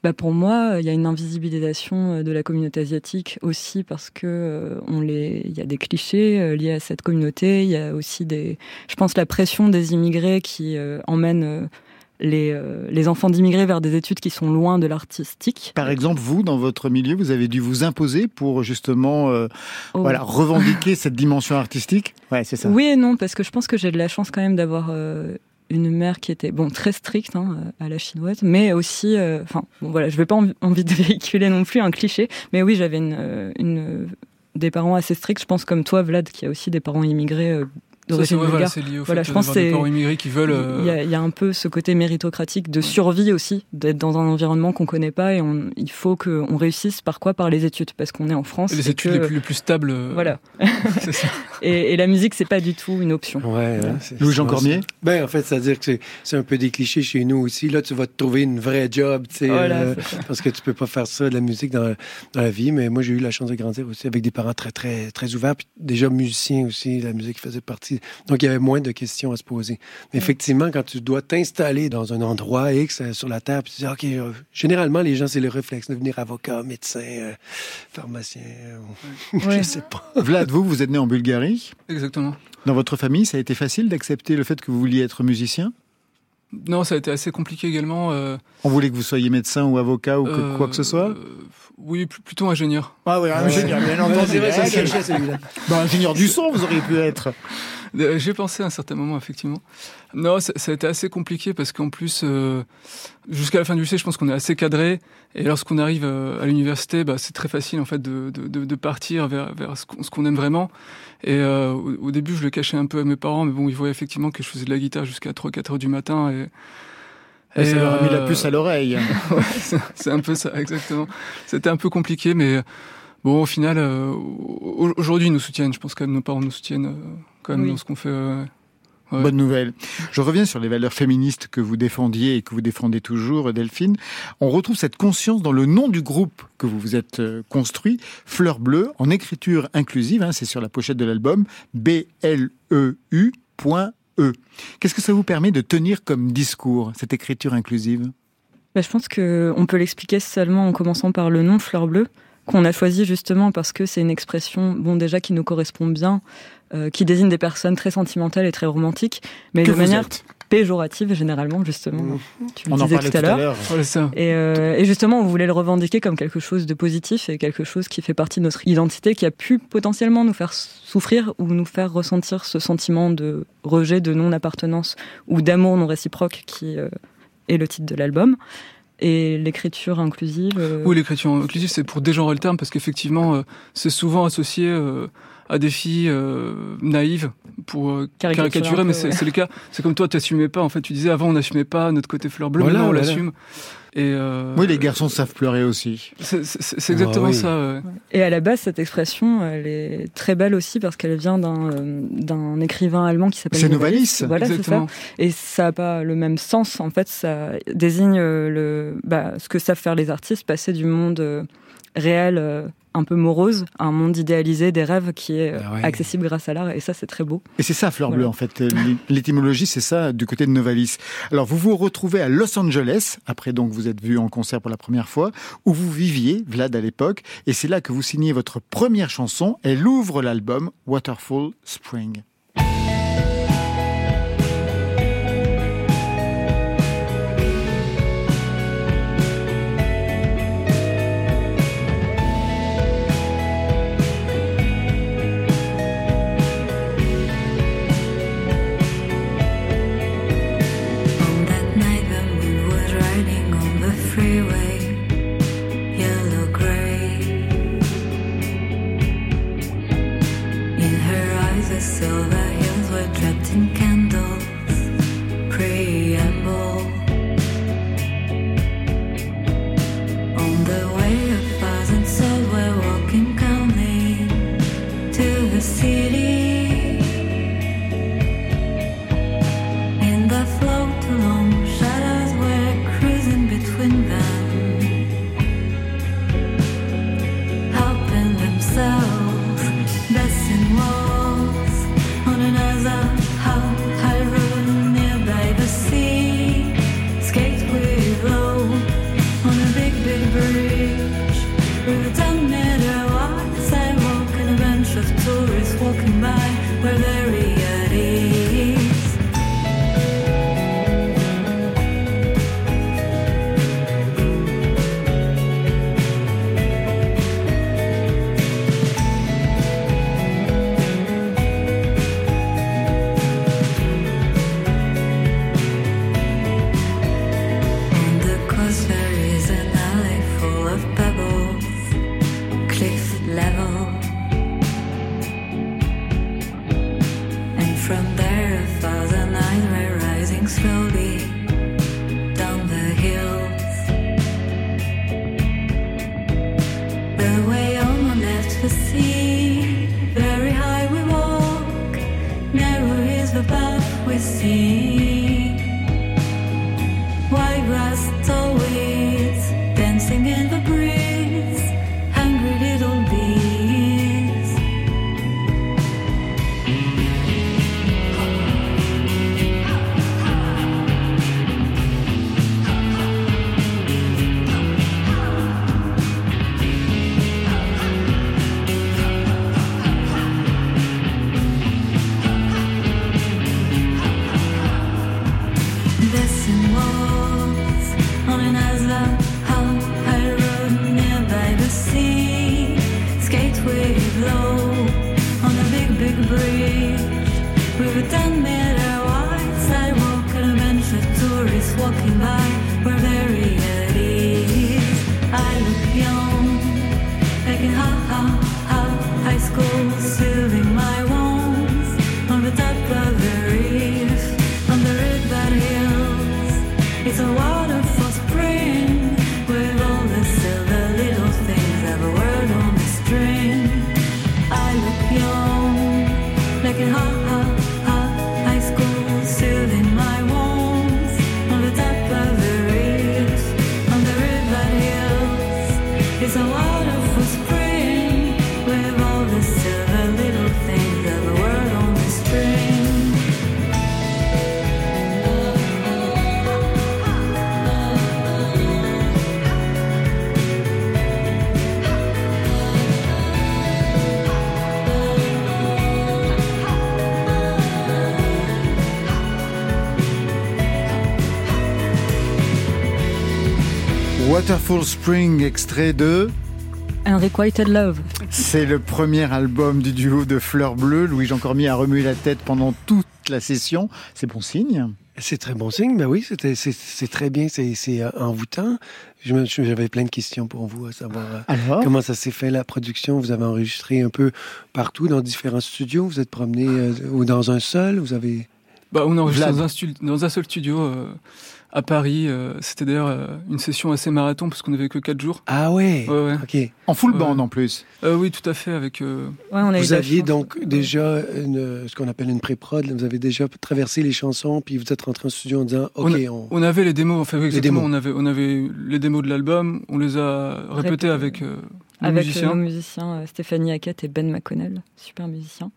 [SPEAKER 5] bah pour moi, il y a une invisibilisation euh, de la communauté asiatique aussi parce que euh, on les, il y a des clichés liés à cette communauté. Il y a aussi des, je pense, la pression des immigrés qui euh, emmène les, euh, les enfants d'immigrés vers des études qui sont loin de l'artistique.
[SPEAKER 3] Par exemple, vous, dans votre milieu, vous avez dû vous imposer pour justement euh,
[SPEAKER 5] Oh.
[SPEAKER 3] voilà, revendiquer cette dimension artistique? Ouais, c'est ça.
[SPEAKER 5] Oui et non, parce que je pense que j'ai de la chance quand même d'avoir euh, une mère qui était bon très stricte hein, à la chinoise, mais aussi, euh, enfin bon, voilà, je vais pas envie, de véhiculer non plus un cliché, mais oui, j'avais une, euh, une des parents assez stricts, je pense comme toi, Vlad, qui a aussi des parents immigrés. euh, d'origine
[SPEAKER 14] ouais, voilà,
[SPEAKER 5] bulgare.
[SPEAKER 14] lié au
[SPEAKER 5] Voilà,
[SPEAKER 14] fait
[SPEAKER 5] je pense c'est
[SPEAKER 14] immigrés qui veulent. euh,
[SPEAKER 5] il y, a, il y a un peu ce côté méritocratique de survie aussi, d'être dans un environnement qu'on connaît pas et on, il faut qu'on réussisse par quoi? Par les études, parce qu'on est en France.
[SPEAKER 14] les
[SPEAKER 5] et
[SPEAKER 14] études
[SPEAKER 5] que-
[SPEAKER 14] les plus, les plus stables. euh,
[SPEAKER 5] Voilà.
[SPEAKER 14] ça.
[SPEAKER 5] Et, et la musique, c'est pas du tout une option.
[SPEAKER 6] Ouais,
[SPEAKER 3] Louis-Jean
[SPEAKER 6] c'est-
[SPEAKER 3] Cormier?
[SPEAKER 6] Ben, en fait, c'est-à-dire que c'est- un peu des clichés chez nous aussi. Là, tu vas te trouver une vraie job, tu sais,
[SPEAKER 5] Voilà,
[SPEAKER 6] euh, parce que tu peux pas faire ça, de la musique dans, dans la vie. Mais moi, j'ai eu la chance de grandir aussi avec des parents très, très, très ouverts, puis déjà musiciens aussi. La musique faisait partie. Donc, il y avait moins de questions à se poser. Mais effectivement, quand tu dois t'installer dans un endroit X euh, sur la terre, puis tu dis, OK, euh, généralement, les gens, c'est le réflexe de devenir avocat, médecin, euh, pharmacien, euh,
[SPEAKER 5] Ouais.
[SPEAKER 6] je sais pas.
[SPEAKER 3] Vlad, vous, vous êtes né en Bulgarie.
[SPEAKER 14] Exactement.
[SPEAKER 3] Dans votre famille, ça a été facile d'accepter le fait que vous vouliez être musicien?
[SPEAKER 14] Non, ça a été assez compliqué également. euh,
[SPEAKER 3] On voulait que vous soyez médecin ou avocat ou que-
[SPEAKER 14] euh,
[SPEAKER 3] quoi que ce soit?
[SPEAKER 14] euh, oui, pl- plutôt ingénieur.
[SPEAKER 3] Ah oui, ingénieur, bien entendu.
[SPEAKER 6] vrai,
[SPEAKER 3] Ah. Bah, ingénieur du son, vous auriez pu être.
[SPEAKER 14] Euh, J'ai pensé à un certain moment, effectivement. Non, ça, ça a été assez compliqué parce qu'en plus, euh, jusqu'à la fin du lycée, je pense qu'on est assez cadré. Et lorsqu'on arrive euh, à l'université, bah, c'est très facile en fait de, de, de- partir vers, vers ce qu'on aime vraiment. Et euh, au, au début, je le cachais un peu à mes parents, mais bon, ils voyaient effectivement que je faisais de la guitare jusqu'à 3-4 heures du matin. Et,
[SPEAKER 3] Et ça leur a mis la
[SPEAKER 14] euh,
[SPEAKER 3] puce à l'oreille.
[SPEAKER 14] Ouais, c'est- un peu ça, exactement. C'était un peu compliqué, mais bon, au final, euh, au- aujourd'hui, ils nous soutiennent. Je pense même nos parents nous soutiennent
[SPEAKER 5] Oui.
[SPEAKER 14] dans ce qu'on fait. euh,
[SPEAKER 3] Bonne nouvelle. Je reviens sur les valeurs féministes que vous défendiez et que vous défendez toujours, Delphine. On retrouve cette conscience dans le nom du groupe que vous vous êtes euh, construit, Fleur Bleue, en écriture inclusive, hein, c'est sur la pochette de l'album, B-L-E-U. E. Qu'est-ce que ça vous permet de tenir comme discours, cette écriture inclusive?
[SPEAKER 5] Bah, je pense qu'on peut l'expliquer seulement en commençant par le nom Fleur Bleue, qu'on a choisi justement parce que c'est une expression, bon, déjà qui nous correspond bien, euh, qui désigne des personnes très sentimentales et très romantiques, mais
[SPEAKER 3] Que
[SPEAKER 5] de manière
[SPEAKER 3] êtes.
[SPEAKER 5] péjorative généralement, justement. Tu le
[SPEAKER 3] On en
[SPEAKER 5] disais
[SPEAKER 3] parlait
[SPEAKER 5] tout à
[SPEAKER 3] tout à
[SPEAKER 5] l'heure. Et, euh, et justement, on voulait le revendiquer comme quelque chose de positif et quelque chose qui fait partie de notre identité, qui a pu potentiellement nous faire souffrir ou nous faire ressentir ce sentiment de rejet, de non-appartenance ou d'amour non réciproque qui euh, est le titre de l'album. Et l'écriture inclusive. euh,
[SPEAKER 14] Oui, l'écriture inclusive, c'est pour dégenrer le terme, parce qu'effectivement, euh, c'est souvent associé euh, à des filles euh, naïves pour euh,
[SPEAKER 5] Caricaturer
[SPEAKER 14] mais c'est
[SPEAKER 5] ouais.
[SPEAKER 14] le cas. C'est comme toi, tu n'assumais pas. En fait, tu disais avant, on n'assumait pas notre côté fleur bleue,
[SPEAKER 3] Voilà,
[SPEAKER 14] maintenant on l'assume. Et euh,
[SPEAKER 3] Oui, les garçons savent pleurer aussi.
[SPEAKER 14] c'est- exactement
[SPEAKER 3] Ah oui.
[SPEAKER 14] ça. ouais.
[SPEAKER 5] Et à la base, cette expression, elle est très belle aussi parce qu'elle vient d'un euh, d'un écrivain allemand qui s'appelle
[SPEAKER 3] C'est
[SPEAKER 5] Novalis. Voilà, c'est ça.
[SPEAKER 14] Exactement.
[SPEAKER 5] Et ça n'a pas le même sens. En fait, ça désigne le, bah, ce que savent faire les artistes, passer du monde réel, euh, un peu morose, un monde idéalisé, des rêves qui est euh,
[SPEAKER 3] Ah ouais.
[SPEAKER 5] accessible grâce à l'art. Et ça, c'est très beau.
[SPEAKER 3] Et c'est ça, Fleur
[SPEAKER 5] Voilà.
[SPEAKER 3] Bleue, en fait. L'é- L'étymologie, c'est ça, du côté de Novalis. Alors, vous vous retrouvez à Los Angeles, après donc vous êtes vu en concert pour la première fois, où vous viviez, Vlad, à l'époque, et c'est là que vous signez votre première chanson. Elle ouvre l'album Waterfall Spring.
[SPEAKER 15] We see. Waterfall Spring,
[SPEAKER 3] extrait de...
[SPEAKER 5] Unrequited Love.
[SPEAKER 3] C'est le premier album du duo de Fleur Bleue. Louis-Jean Cormier a remué la tête pendant toute la session. C'est bon signe
[SPEAKER 6] C'est très bon signe, mais oui, c'est très bien, c'est euh, envoûtant. J'avais plein de questions pour vous, à savoir euh,
[SPEAKER 3] Alors
[SPEAKER 6] comment ça s'est fait la production. Vous avez enregistré un peu partout, dans différents studios. Vous êtes promené euh, ou dans un seul. Vous avez.
[SPEAKER 14] Bah, on enregistre dans un, stu- dans un seul studio euh, à Paris. euh, C'était d'ailleurs euh, une session assez marathon parce qu'on n'avait que 4 jours.
[SPEAKER 6] Ah ouais.
[SPEAKER 14] Ouais, ouais.
[SPEAKER 6] Ok.
[SPEAKER 3] En full
[SPEAKER 14] Ouais.
[SPEAKER 3] band en plus.
[SPEAKER 14] Euh, oui, tout à fait. Avec, euh,
[SPEAKER 6] Vous aviez donc déjà une- ce qu'on appelle une pré-prod. Vous avez déjà traversé les chansons, puis vous êtes rentré en studio en disant OK,
[SPEAKER 14] on, a-
[SPEAKER 6] on.
[SPEAKER 14] on avait les démos. Enfin, oui, exactement,
[SPEAKER 6] démos.
[SPEAKER 14] On, avait, on avait les démos de l'album. On les a répétées
[SPEAKER 5] Répétées.
[SPEAKER 14] avec euh, nos
[SPEAKER 5] Avec
[SPEAKER 14] musiciens.
[SPEAKER 5] nos musiciens Stéphanie Hackett et Ben McConnell, super musiciens.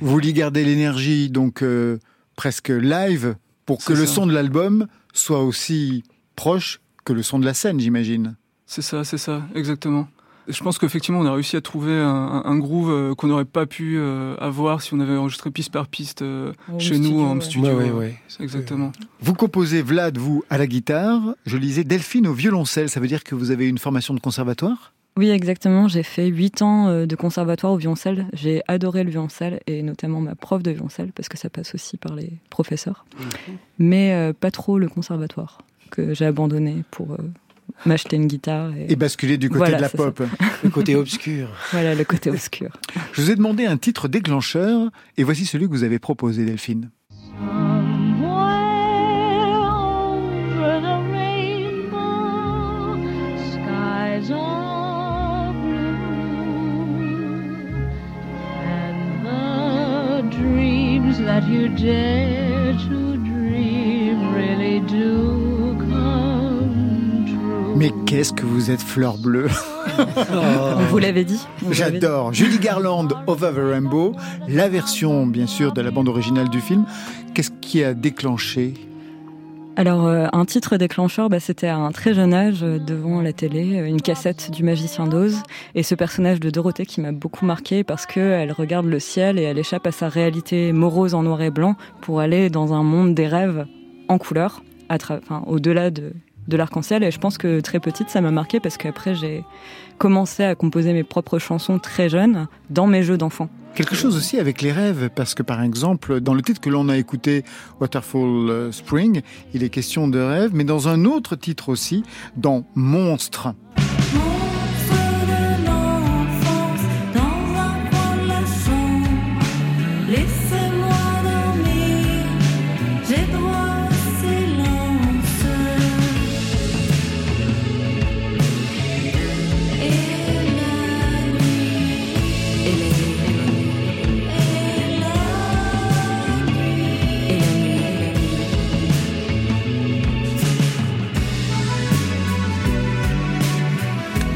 [SPEAKER 3] Vous vouliez garder l'énergie donc euh, presque live pour que le son de l'album soit aussi proche que le son de la scène, j'imagine.
[SPEAKER 14] C'est ça, c'est ça, exactement. Et Je pense qu'effectivement, on a réussi à trouver un, groove euh, qu'on n'aurait pas pu euh, avoir si on avait enregistré piste par piste euh,
[SPEAKER 6] En
[SPEAKER 14] chez nous
[SPEAKER 6] studio,
[SPEAKER 14] en
[SPEAKER 6] ouais.
[SPEAKER 14] studio.
[SPEAKER 6] Ouais, ouais, ouais.
[SPEAKER 14] Exactement.
[SPEAKER 3] Vous composez Vlad, vous, à la guitare. Je lisais Delphine au violoncelle. Ça veut dire que vous avez une formation de conservatoire?
[SPEAKER 5] Oui, exactement. J'ai fait 8 ans euh, de conservatoire au violoncelle. J'ai adoré le violoncelle et notamment ma prof de violoncelle parce que ça passe aussi par les professeurs. Mais euh, pas trop le conservatoire que j'ai abandonné pour euh, m'acheter une guitare. Et,
[SPEAKER 3] Et basculer du côté
[SPEAKER 5] Voilà,
[SPEAKER 3] de la
[SPEAKER 5] ça.
[SPEAKER 3] pop.
[SPEAKER 6] Le côté obscur.
[SPEAKER 5] Voilà, le côté obscur.
[SPEAKER 3] Je vous ai demandé un titre déclencheur et voici celui que vous avez proposé, Delphine.
[SPEAKER 15] You dare to dream really do come true.
[SPEAKER 3] Mais qu'est-ce que vous êtes fleur bleue
[SPEAKER 5] vous l'avait dit.
[SPEAKER 3] J'adore. Judy Garland, Over the Rainbow, la version bien sûr de la bande originale du film. Qu'est-ce qui a déclenché
[SPEAKER 5] Alors, euh, un titre déclencheur, bah, c'était à un très jeune âge, euh, devant la télé, euh, une cassette du Magicien d'Oz. Et ce personnage de Dorothée qui m'a beaucoup marqué parce qu'elle regarde le ciel et elle échappe à sa réalité morose en noir et blanc pour aller dans un monde des rêves en couleur, enfin, au-delà de, de l'arc-en-ciel. Et je pense que très petite, ça m'a marqué parce qu'après, j'ai commencé à composer mes propres chansons très jeune dans mes jeux d'enfant.
[SPEAKER 3] Quelque chose aussi avec les rêves, parce que par exemple, dans le titre que l'on a écouté, Waterfall euh, Spring, il est question de rêve, mais dans un autre titre aussi, dans Monstre.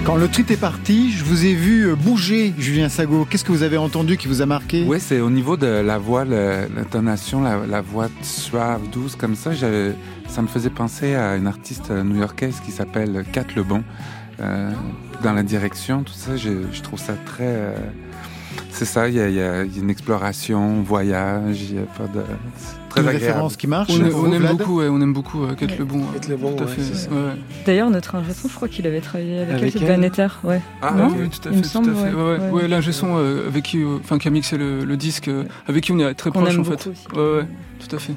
[SPEAKER 3] Quand le titre est parti, je vous ai vu euh, bouger, Julien Sago. Qu'est-ce que vous avez entendu qui vous a marqué?
[SPEAKER 7] Oui, c'est au niveau de la voix, l'intonation, la, voix suave, douce, comme ça. Ça me faisait penser à une artiste new-yorkaise qui s'appelle Kat Lebon. Euh, dans la direction, tout ça, je, je trouve ça très. euh, c'est ça, il y, a, il y a- il y a une exploration, voyage, il y a pas de. Très
[SPEAKER 3] Une
[SPEAKER 7] agréable.
[SPEAKER 3] référence qui marche
[SPEAKER 14] On, aime- on beaucoup, ouais, on aime beaucoup euh, Kate Lebon.
[SPEAKER 6] Kate
[SPEAKER 14] ouais,
[SPEAKER 6] Lebon,
[SPEAKER 14] tout à
[SPEAKER 6] ouais,
[SPEAKER 14] fait. ouais.
[SPEAKER 5] D'ailleurs, notre ingé son, je crois qu'il avait travaillé avec,
[SPEAKER 6] Avec
[SPEAKER 5] elle,
[SPEAKER 6] elle
[SPEAKER 5] Vanetter, ouais.
[SPEAKER 14] Ah
[SPEAKER 5] Non
[SPEAKER 14] oui, tout à
[SPEAKER 5] Il me
[SPEAKER 14] fait,
[SPEAKER 5] semble,
[SPEAKER 14] tout à fait.
[SPEAKER 5] ouais,
[SPEAKER 14] Ouais, ouais.
[SPEAKER 5] ouais.
[SPEAKER 14] Ouais, l'ingé son euh, avec qui, euh, enfin, qui a mixé le, le disque, euh, avec qui on est très proche en fait.
[SPEAKER 5] aussi.
[SPEAKER 14] Ouais, ouais, tout à fait.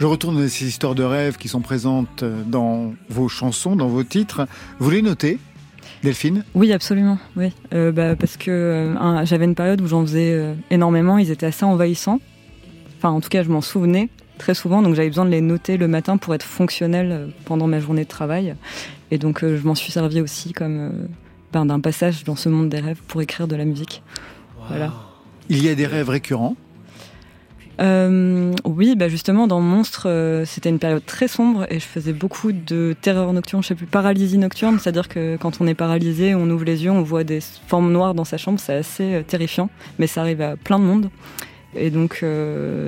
[SPEAKER 3] Je retourne à ces histoires de rêves qui sont présentes dans vos chansons, dans vos titres. Vous les notez, Delphine
[SPEAKER 5] Oui, absolument. Oui, Euh, bah, parce que euh, un- j'avais une période où j'en faisais euh, énormément. Ils étaient assez envahissants. Enfin, en tout cas, je m'en souvenais très souvent, donc j'avais besoin de les noter le matin pour être fonctionnel pendant ma journée de travail. Et donc, euh, je m'en suis servi aussi comme euh, ben, d'un passage dans ce monde des rêves pour écrire de la musique. Voilà.
[SPEAKER 3] Il y a des rêves récurrents.
[SPEAKER 5] Euh, oui, bah justement, dans Monstre, euh, c'était une période très sombre et je faisais beaucoup de terreur nocturne, je sais plus, paralysie nocturne, c'est-à-dire que quand on est paralysé, on ouvre les yeux, on voit des formes noires dans sa chambre, c'est assez euh, terrifiant, mais ça arrive à plein de monde. Et donc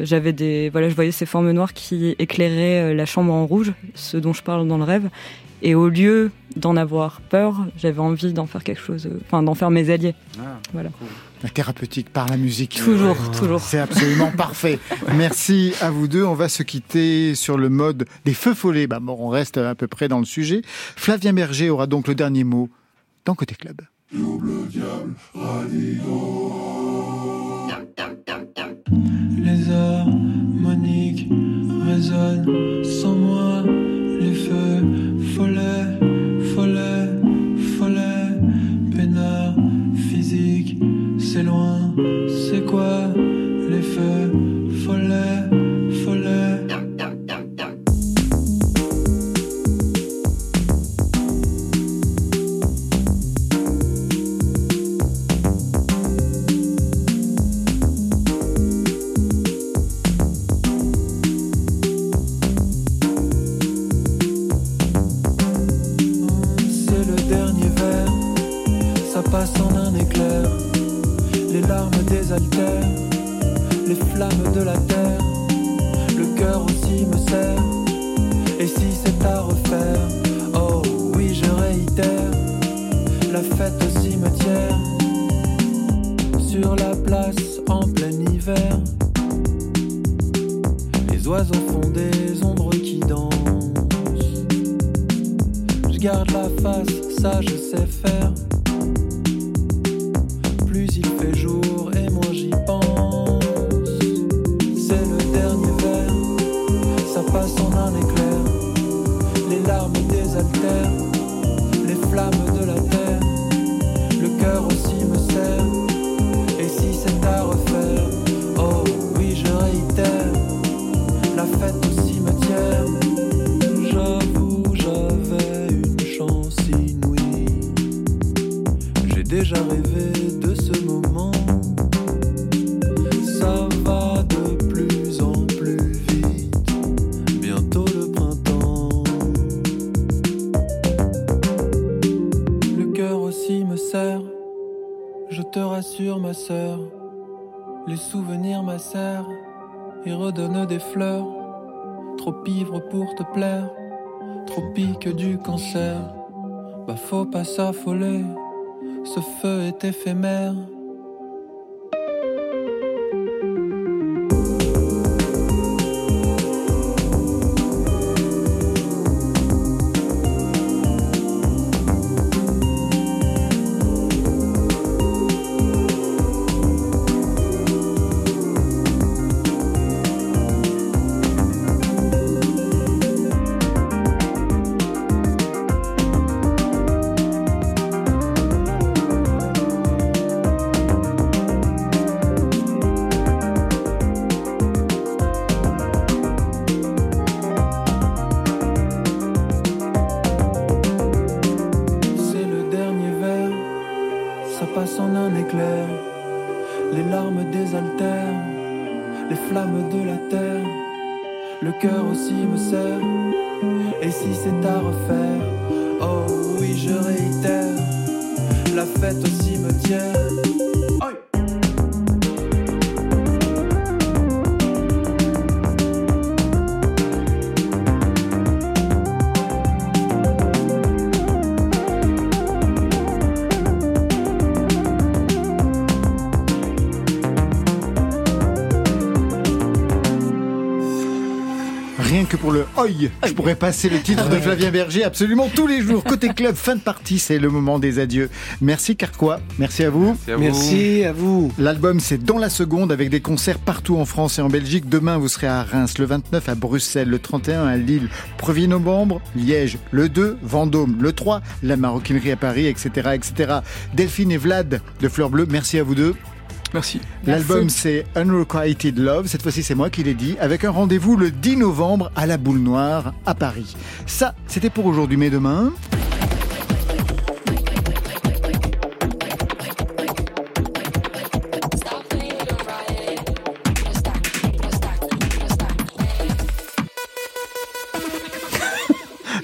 [SPEAKER 5] j'avais des, voilà, je voyais ces formes noires qui éclairaient la chambre en rouge, ce dont je parle dans le rêve. Et au lieu d'en avoir peur, j'avais envie d'en faire quelque chose, enfin d'en faire mes alliés. voilà.
[SPEAKER 11] La thérapeutique par la musique.
[SPEAKER 5] Toujours, toujours.
[SPEAKER 11] C'est absolument parfait. Merci à vous deux. On va se quitter sur le mode des feux follets. Bah, bon, on reste à peu près dans le sujet. Flavien Berger aura donc le dernier mot dans Côté Club.
[SPEAKER 3] Les souvenirs m'acèrent et redonnent des fleurs. Trop ivre pour te plaire, trop pique du cancer. Bah faut pas s'affoler, ce feu est éphémère. Le
[SPEAKER 11] Oi, je pourrais passer le titre de Flavien Berger absolument tous les jours. Côté club, fin de partie, c'est le moment des adieux. Merci Carquois, merci à vous.
[SPEAKER 7] à vous.
[SPEAKER 6] Merci à vous.
[SPEAKER 11] L'album c'est dans la seconde avec des concerts partout en France et en Belgique. Demain vous serez à Reims, le 29 à Bruxelles, le 31 à Lille, 1er novembre, Liège, le 2, Vendôme, le 3, la maroquinerie à Paris, etc. etc. Delphine et Vlad de Fleur Bleue, merci à vous deux.
[SPEAKER 14] Merci.
[SPEAKER 11] L'album c'est Unrequited Love, cette fois-ci c'est moi qui l'ai dit, avec un rendez-vous le 10 novembre à la Boule Noire à Paris. Ça, c'était pour aujourd'hui, mais demain...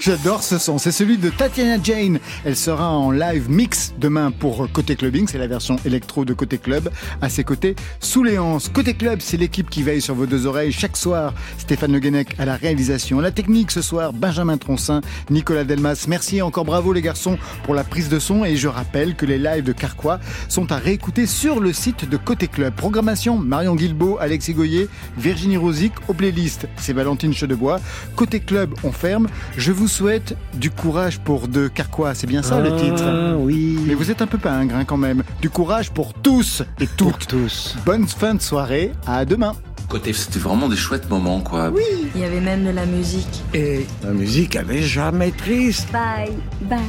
[SPEAKER 3] J'adore ce son. C'est celui de Tatiana Jane. Elle sera en live mix demain pour Côté Clubbing. C'est la version électro de Côté Club. À ses côtés, hanches. Côté Club, c'est l'équipe qui veille sur vos deux oreilles chaque soir. Stéphane Le à la réalisation. La technique ce soir, Benjamin Troncin, Nicolas Delmas. Merci encore bravo les garçons pour la prise de son. Et je rappelle que les lives de Carquois sont à réécouter sur le site de Côté Club. Programmation, Marion Guilbeault, Alexis Goyer, Virginie Rosic. Aux playlists, c'est Valentine Chedebois. Côté Club, on ferme. Je vous souhaite du courage pour de Carquois. C'est bien ça le
[SPEAKER 6] Ah,
[SPEAKER 3] titre
[SPEAKER 6] oui.
[SPEAKER 3] Mais vous êtes un peu pingre hein, quand même. Du courage pour tous et toutes.
[SPEAKER 6] tous.
[SPEAKER 3] Bonne fin de soirée. À demain.
[SPEAKER 16] Côté, c'était vraiment des chouettes moments, quoi.
[SPEAKER 17] Il y avait même de la musique.
[SPEAKER 13] Et la musique, elle est jamais triste.
[SPEAKER 17] Bye, bye.